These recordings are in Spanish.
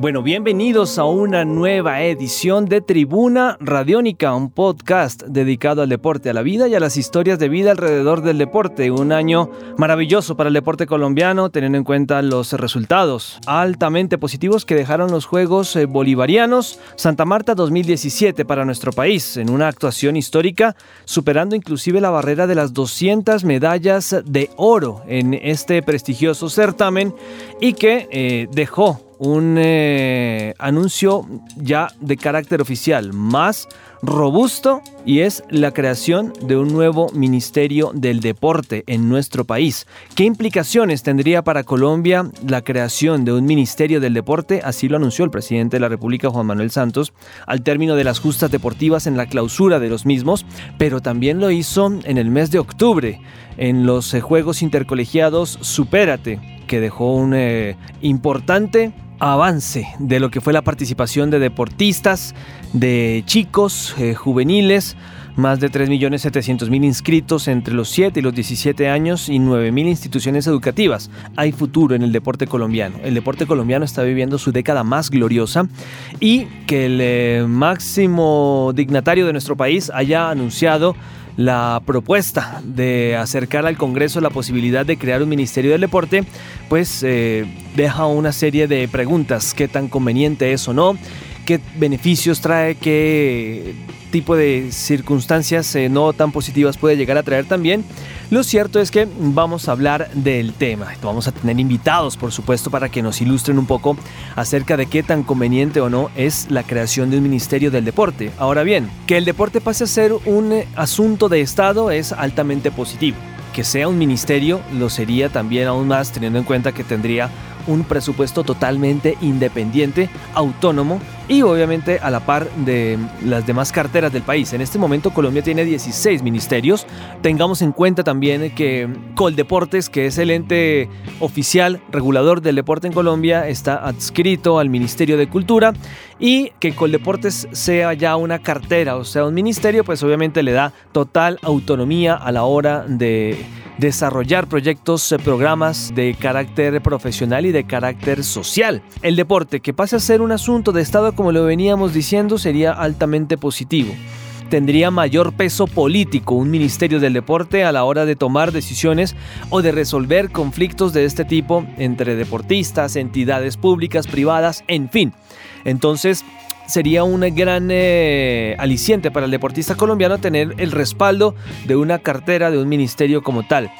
Bueno, bienvenidos a una nueva edición de Tribuna Radiónica, un podcast dedicado al deporte, a la vida y a las historias de vida alrededor del deporte. Un año maravilloso para el deporte colombiano, teniendo en cuenta los resultados altamente positivos que dejaron los Juegos eh, Bolivarianos Santa Marta 2017 para nuestro país, en una actuación histórica, superando inclusive la barrera de las 200 medallas de oro en este prestigioso certamen y que eh, dejó un eh, anuncio ya de carácter oficial más robusto y es la creación de un nuevo Ministerio del Deporte en nuestro país. ¿Qué implicaciones tendría para Colombia la creación de un Ministerio del Deporte? Así lo anunció el presidente de la República, Juan Manuel Santos, al término de las justas deportivas en la clausura de los mismos, pero también lo hizo en el mes de octubre en los eh, Juegos Intercolegiados Supérate, que dejó un eh, importante avance de lo que fue la participación de deportistas, de chicos, eh, juveniles, más de 3.700.000 inscritos entre los 7 y los 17 años y 9.000 instituciones educativas. Hay futuro en el deporte colombiano. El deporte colombiano está viviendo su década más gloriosa y que el eh, máximo dignatario de nuestro país haya anunciado la propuesta de acercar al Congreso la posibilidad de crear un Ministerio del Deporte, pues eh, deja una serie de preguntas, qué tan conveniente es o no, qué beneficios trae, qué tipo de circunstancias eh, no tan positivas puede llegar a traer también. Lo cierto es que vamos a hablar del tema. Vamos a tener invitados, por supuesto, para que nos ilustren un poco acerca de qué tan conveniente o no es la creación de un Ministerio del Deporte. Ahora bien, que el deporte pase a ser un eh, asunto de Estado es altamente positivo. Que sea un ministerio lo sería también aún más teniendo en cuenta que tendría un presupuesto totalmente independiente, autónomo y obviamente a la par de las demás carteras del país. En este momento Colombia tiene 16 ministerios. Tengamos en cuenta también que Coldeportes, que es el ente oficial regulador del deporte en Colombia, está adscrito al Ministerio de Cultura y que Coldeportes sea ya una cartera, o sea, un ministerio, pues obviamente le da total autonomía a la hora de desarrollar proyectos, eh, programas de carácter profesional y de carácter social. El deporte, que pase a ser un asunto de Estado como lo veníamos diciendo, sería altamente positivo tendría mayor peso político un Ministerio del Deporte a la hora de tomar decisiones o de resolver conflictos de este tipo entre deportistas, entidades públicas, privadas, en fin. Entonces, sería un gran eh, aliciente para el deportista colombiano tener el respaldo de una cartera, de un ministerio como tal.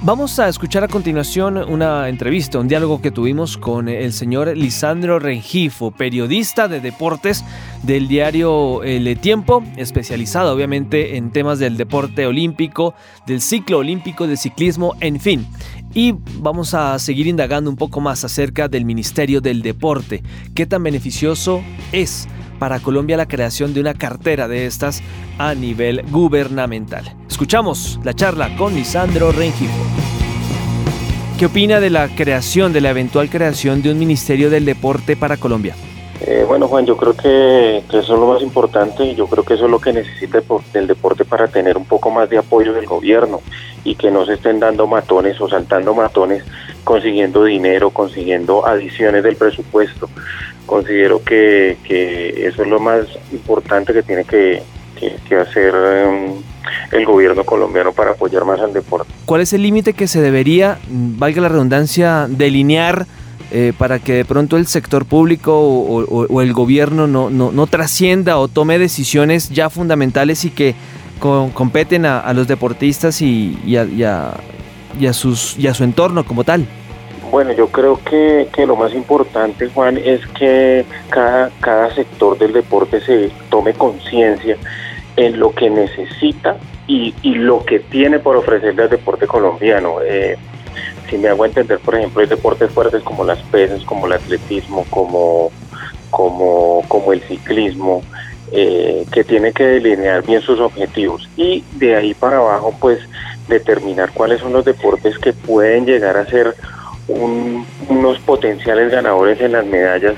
Vamos a escuchar a continuación una entrevista, un diálogo que tuvimos con el señor Lisandro Rengifo, periodista de deportes del diario El Tiempo, especializado obviamente en temas del deporte olímpico, del ciclo olímpico, del ciclismo, en fin. Y vamos a seguir indagando un poco más acerca del Ministerio del Deporte, qué tan beneficioso es para Colombia la creación de una cartera de estas a nivel gubernamental. Escuchamos la charla con Lisandro Rengifo. ¿Qué opina de la creación, de la eventual creación de un Ministerio del Deporte para Colombia? Eh, bueno, Juan, yo creo que, eso es lo más importante y yo creo que eso es lo que necesita el deporte para tener un poco más de apoyo del gobierno y que no se estén dando matones o saltando matones consiguiendo dinero, consiguiendo adiciones del presupuesto. Considero que, eso es lo más importante que tiene que, hacer em, el gobierno colombiano para apoyar más al deporte. ¿Cuál es el límite que se debería, valga la redundancia, delinear? Eh, para que de pronto el sector público o, el gobierno no, no, trascienda o tome decisiones ya fundamentales y que competen a, los deportistas y, a, sus, y a su entorno como tal. Bueno, yo creo que, lo más importante, Juan, es que cada, cada sector del deporte se tome conciencia en lo que necesita y, lo que tiene por ofrecerle al deporte colombiano. Eh, si me hago entender, por ejemplo, hay deportes fuertes como las pesas, como el atletismo, como, como, como el ciclismo, eh, que tiene que delinear bien sus objetivos y de ahí para abajo, pues determinar cuáles son los deportes que pueden llegar a ser unos potenciales ganadores en las medallas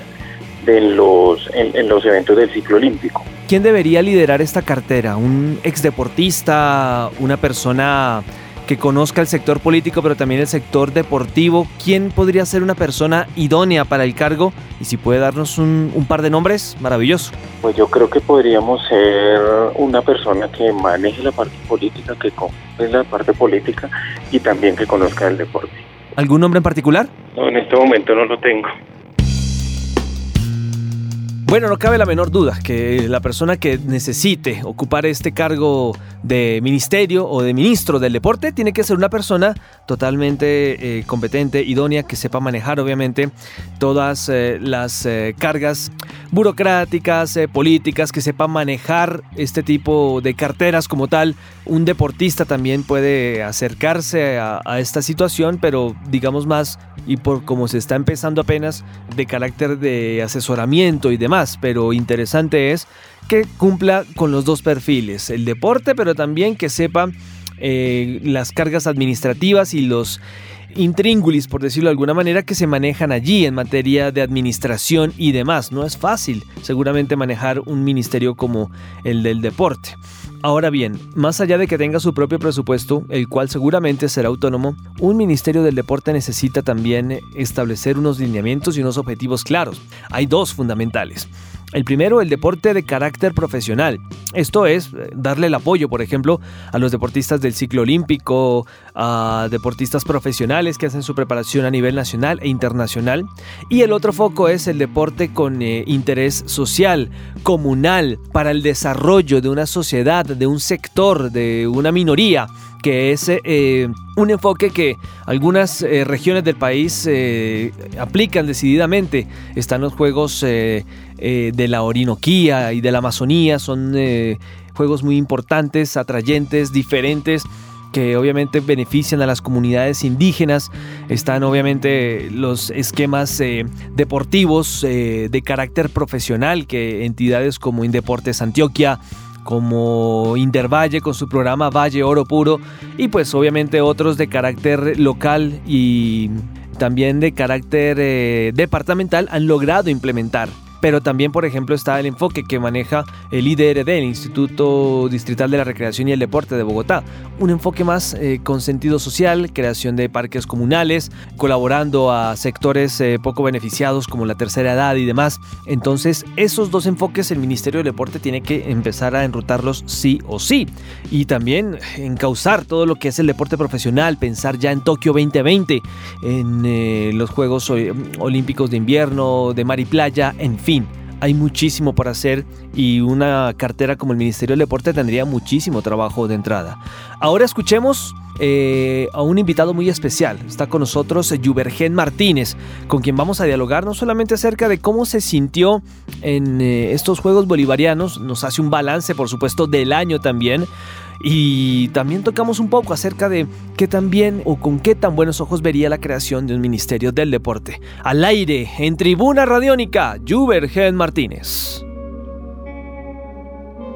de los, en, los eventos del ciclo olímpico. ¿quién debería liderar esta cartera? ¿Un exdeportista? ¿Una persona que conozca el sector político pero también el sector deportivo? ¿Quién podría ser una persona idónea para el cargo? Y si puede darnos un, un par de nombres, maravilloso. Pues yo creo que podríamos ser una persona que maneje la parte política, que conozca la parte política y también que conozca el deporte. ¿Algún nombre en particular? No, en este momento no lo tengo. Bueno, no cabe la menor duda que la persona que necesite ocupar este cargo de ministerio o de ministro del deporte tiene que ser una persona totalmente eh, competente, idónea, que sepa manejar obviamente todas eh, las eh, cargas burocráticas, políticas, que sepa manejar este tipo de carteras como tal. Un deportista también puede acercarse a, a esta situación, pero digamos más y por cómo se está empezando apenas de carácter de asesoramiento y demás, pero interesante es que cumpla con los dos perfiles, el deporte, pero también que sepa eh, las cargas administrativas y los intríngulis, por decirlo de alguna manera, que se manejan allí en materia de administración y demás. No es fácil, seguramente, manejar un ministerio como el del deporte. Ahora bien, más allá de que tenga su propio presupuesto, el cual seguramente será autónomo, un Ministerio del Deporte necesita también establecer unos lineamientos y unos objetivos claros. Hay dos fundamentales. El primero, el deporte de carácter profesional. Esto es eh, darle el apoyo, por ejemplo, a los deportistas del ciclo olímpico, a deportistas profesionales que hacen su preparación a nivel nacional e internacional. Y el otro foco es el deporte con eh, interés social, comunal, para el desarrollo de una sociedad, de un sector, de una minoría que es eh, un enfoque que algunas regiones del país aplican decididamente. Están los Juegos de la Orinoquía y de la Amazonía. Son eh, juegos muy importantes, atrayentes, diferentes que obviamente benefician a las comunidades indígenas. Están obviamente los esquemas eh, deportivos de carácter profesional que entidades como Indeportes Antioquia, como Intervalle con su programa Valle Oro Puro y pues obviamente otros de carácter local y también de carácter departamental han logrado implementar pero también, por ejemplo, está el enfoque que maneja el IDRD, el Instituto Distrital de la Recreación y el Deporte de Bogotá. Un enfoque más eh, con sentido social, creación de parques comunales, colaborando a sectores eh, poco beneficiados como la tercera edad y demás. Entonces, esos dos enfoques el Ministerio del Deporte tiene que empezar a enrutarlos sí o sí. Y también encauzar todo lo que es el deporte profesional, pensar ya en Tokio 2020, en eh, los Juegos Olímpicos de Invierno, de mar y playa, en fin hay muchísimo por hacer y una cartera como el Ministerio del Deporte tendría muchísimo trabajo de entrada. Ahora escuchemos eh, a un invitado muy especial. Está con nosotros Yubergen Martínez, con quien vamos a dialogar no solamente acerca de cómo se sintió en eh, estos Juegos Bolivarianos, nos hace un balance por supuesto del año también, y también tocamos un poco acerca de qué tan bien o con qué tan buenos ojos vería la creación de un Ministerio del Deporte. Al aire, en Tribuna Radiónica, Juber Gen Martínez.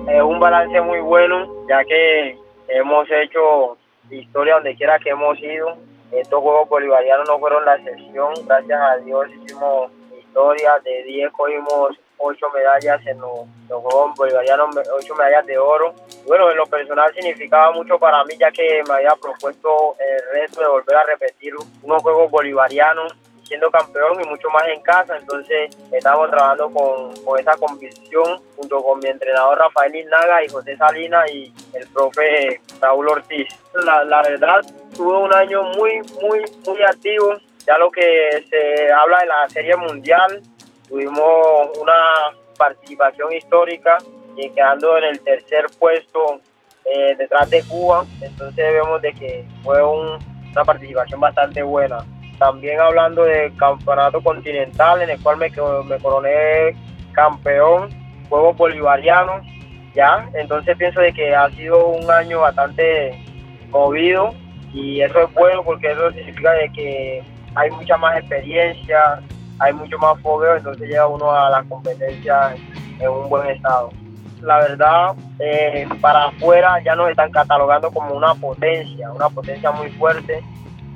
Es un balance muy bueno, ya que hemos hecho historia donde quiera que hemos ido. Estos Juegos Bolivarianos no fueron la excepción, gracias a Dios hicimos historia, de 10 cogimos ocho medallas en los, Juegos Bolivarianos, ocho medallas de oro. Bueno, en lo personal significaba mucho para mí, ya que me había propuesto el reto de volver a repetir unos Juegos Bolivarianos siendo campeón y mucho más en casa, entonces estamos trabajando con, con esa convicción junto con mi entrenador Rafael Inaga y José Salina y el profe Raúl Ortiz. La, la verdad, tuve un año muy, muy, muy activo, ya lo que se habla de la Serie Mundial, tuvimos una participación histórica y quedando en el tercer puesto eh, detrás de Cuba, entonces vemos de que fue una participación bastante buena. También hablando del campeonato continental en el cual me, me coroné campeón, Juegos Bolivarianos, ya, entonces pienso de que ha sido un año bastante movido y eso es bueno porque eso significa de que hay mucha más experiencia, hay mucho más fogueo, entonces llega uno a la competencia en un buen estado. La verdad, eh, para afuera ya nos están catalogando como una potencia, una potencia muy fuerte.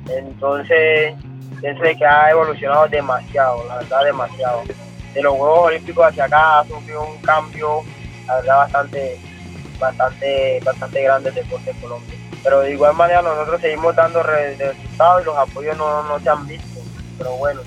Entonces, pienso que ha evolucionado demasiado, la verdad, demasiado. De los Juegos Olímpicos hacia acá ha sufrido un cambio la verdad bastante, bastante, bastante grande el deporte en Colombia. Pero de igual manera nosotros seguimos dando resultados y los apoyos no, no se han visto. Pero bueno,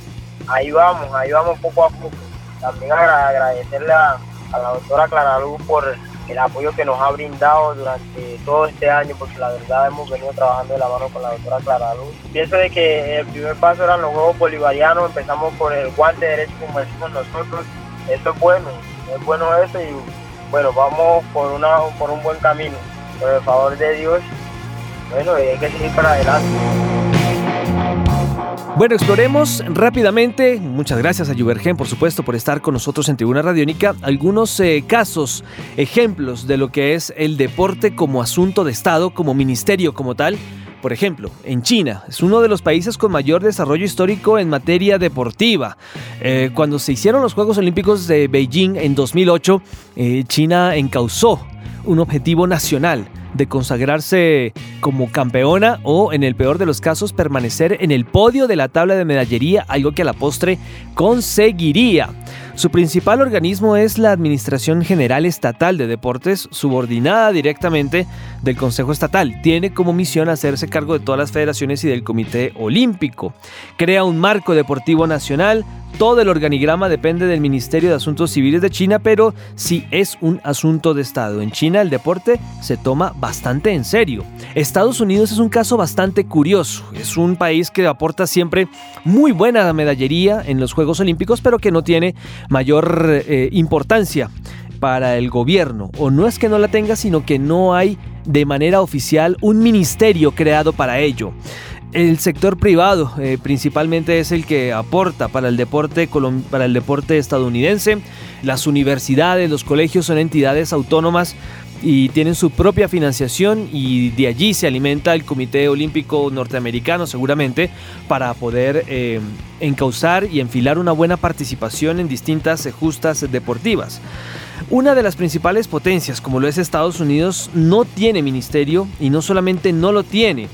ahí vamos, ahí vamos poco a poco. También agradecerle a, la doctora Clara Luz por el apoyo que nos ha brindado durante todo este año, porque la verdad hemos venido trabajando de la mano con la doctora Clara Luz. Pienso de que el primer paso eran los Juegos Bolivarianos, empezamos por el guante derecho como decimos nosotros, eso es bueno, es bueno eso y bueno, vamos por, una, por un buen camino, por el favor de Dios, bueno, hay que seguir para adelante. Bueno, exploremos rápidamente, muchas gracias a Yubergen por supuesto por estar con nosotros en Tribuna Radiónica, algunos eh, casos, ejemplos de lo que es el deporte como asunto de Estado, como ministerio como tal. Por ejemplo, en China, es uno de los países con mayor desarrollo histórico en materia deportiva. Eh, cuando se hicieron los Juegos Olímpicos de Beijing en 2008, eh, China encausó un objetivo nacional de consagrarse como campeona o, en el peor de los casos, permanecer en el podio de la tabla de medallería, algo que a la postre conseguiría. Su principal organismo es la Administración General Estatal de Deportes, subordinada directamente del Consejo Estatal. Tiene como misión hacerse cargo de todas las federaciones y del Comité Olímpico. Crea un marco deportivo nacional, todo el organigrama depende del Ministerio de Asuntos Civiles de China, pero sí es un asunto de Estado. En China el deporte se toma bastante en serio. Estados Unidos es un caso bastante curioso. Es un país que aporta siempre muy buena medallería en los Juegos Olímpicos, pero que no tiene mayor eh, importancia para el gobierno. O no es que no la tenga, sino que no hay de manera oficial un ministerio creado para ello. El sector privado eh, principalmente es el que aporta para el, deporte, para el deporte estadounidense. Las universidades, los colegios son entidades autónomas y tienen su propia financiación y de allí se alimenta el Comité Olímpico Norteamericano seguramente para poder eh, encauzar y enfilar una buena participación en distintas justas deportivas. Una de las principales potencias como lo es Estados Unidos no tiene ministerio y no solamente no lo tiene,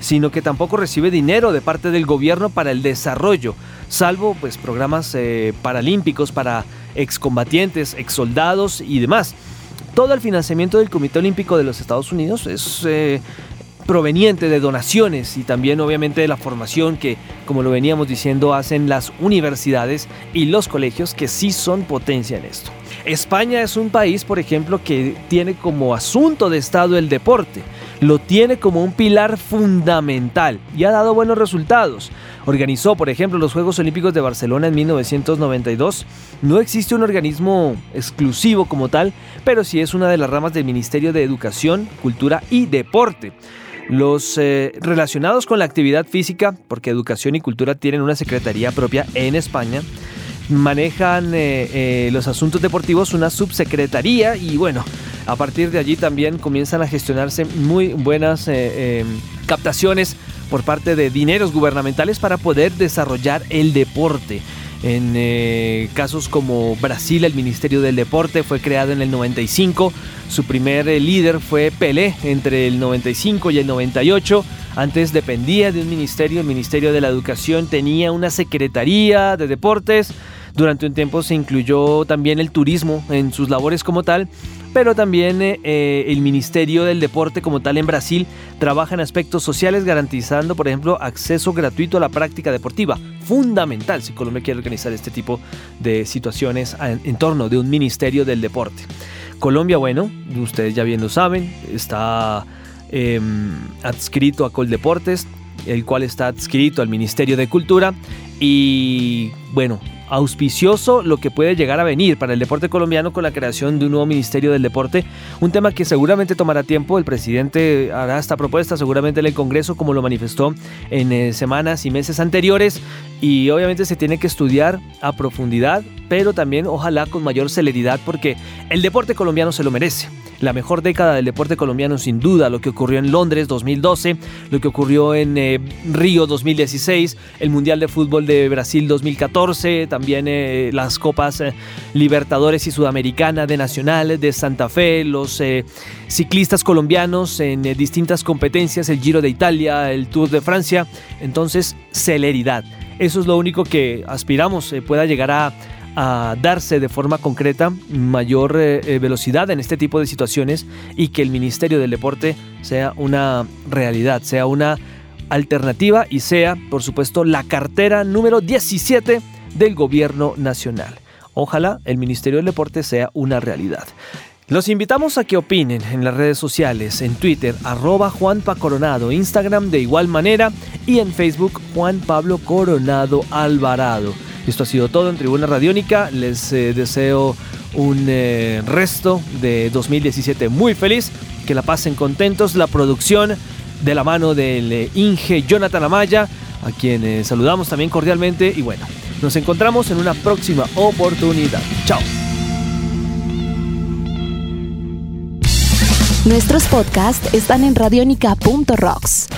sino que tampoco recibe dinero de parte del gobierno para el desarrollo, salvo pues programas eh, paralímpicos para excombatientes, exsoldados y demás. Todo el financiamiento del Comité Olímpico de los Estados Unidos es eh, proveniente de donaciones y también obviamente de la formación que, como lo veníamos diciendo, hacen las universidades y los colegios que sí son potencia en esto. España es un país, por ejemplo, que tiene como asunto de Estado el deporte lo tiene como un pilar fundamental y ha dado buenos resultados. Organizó, por ejemplo, los Juegos Olímpicos de Barcelona en 1992. No existe un organismo exclusivo como tal, pero sí es una de las ramas del Ministerio de Educación, Cultura y Deporte. Los eh, relacionados con la actividad física, porque educación y cultura tienen una secretaría propia en España, manejan eh, eh, los asuntos deportivos una subsecretaría y bueno, a partir de allí también comienzan a gestionarse muy buenas eh, captaciones por parte de dineros gubernamentales para poder desarrollar el deporte. En casos como Brasil, el Ministerio del Deporte fue creado en el 95. Su primer líder fue Pelé entre el 95 y el 98. Antes dependía de un ministerio, el Ministerio de la Educación tenía una secretaría de deportes. Durante un tiempo se incluyó también el turismo en sus labores como tal, pero también eh, eh, el Ministerio del Deporte como tal en Brasil trabaja en aspectos sociales garantizando, por ejemplo, acceso gratuito a la práctica deportiva. Fundamental si Colombia quiere organizar este tipo de situaciones en, torno de un Ministerio del Deporte. Colombia, bueno, ustedes ya bien lo saben, está em, adscrito a Coldeportes, el cual está adscrito al Ministerio de Cultura y bueno, auspicioso lo que puede llegar a venir para el deporte colombiano con la creación de un nuevo Ministerio del Deporte, un tema que seguramente tomará tiempo, el presidente hará esta propuesta seguramente en el Congreso como lo manifestó en eh, semanas y meses anteriores. Y obviamente se tiene que estudiar a profundidad, pero también ojalá con mayor celeridad porque el deporte colombiano se lo merece la mejor década del deporte colombiano sin duda, lo que ocurrió en Londres 2012, lo que ocurrió en eh, Río 2016, el Mundial de Fútbol de Brasil 2014, también eh, las Copas eh, Libertadores y Sudamericana de Nacional de Santa Fe, los ciclistas colombianos en distintas competencias, el Giro de Italia, el Tour de Francia, entonces celeridad. Eso es lo único que aspiramos pueda llegar a a darse de forma concreta mayor eh, eh, velocidad en este tipo de situaciones y que el Ministerio del Deporte sea una realidad, sea una alternativa y sea, por supuesto, la cartera número 17 del gobierno nacional. Ojalá el Ministerio del Deporte sea una realidad. Los invitamos a que opinen en las redes sociales, en Twitter, arroba Juanpa Coronado, Instagram de igual manera y en Facebook Juan Pablo Coronado Alvarado. Esto ha sido todo en Tribuna Radiónica. Les eh, deseo un eh, resto de 2017 muy feliz. Que la pasen contentos. La producción de la mano del eh, Inge Jonathan Amaya, a quien saludamos también cordialmente. Y bueno, nos encontramos en una próxima oportunidad. Chao. Nuestros podcasts están en radionica.rocks,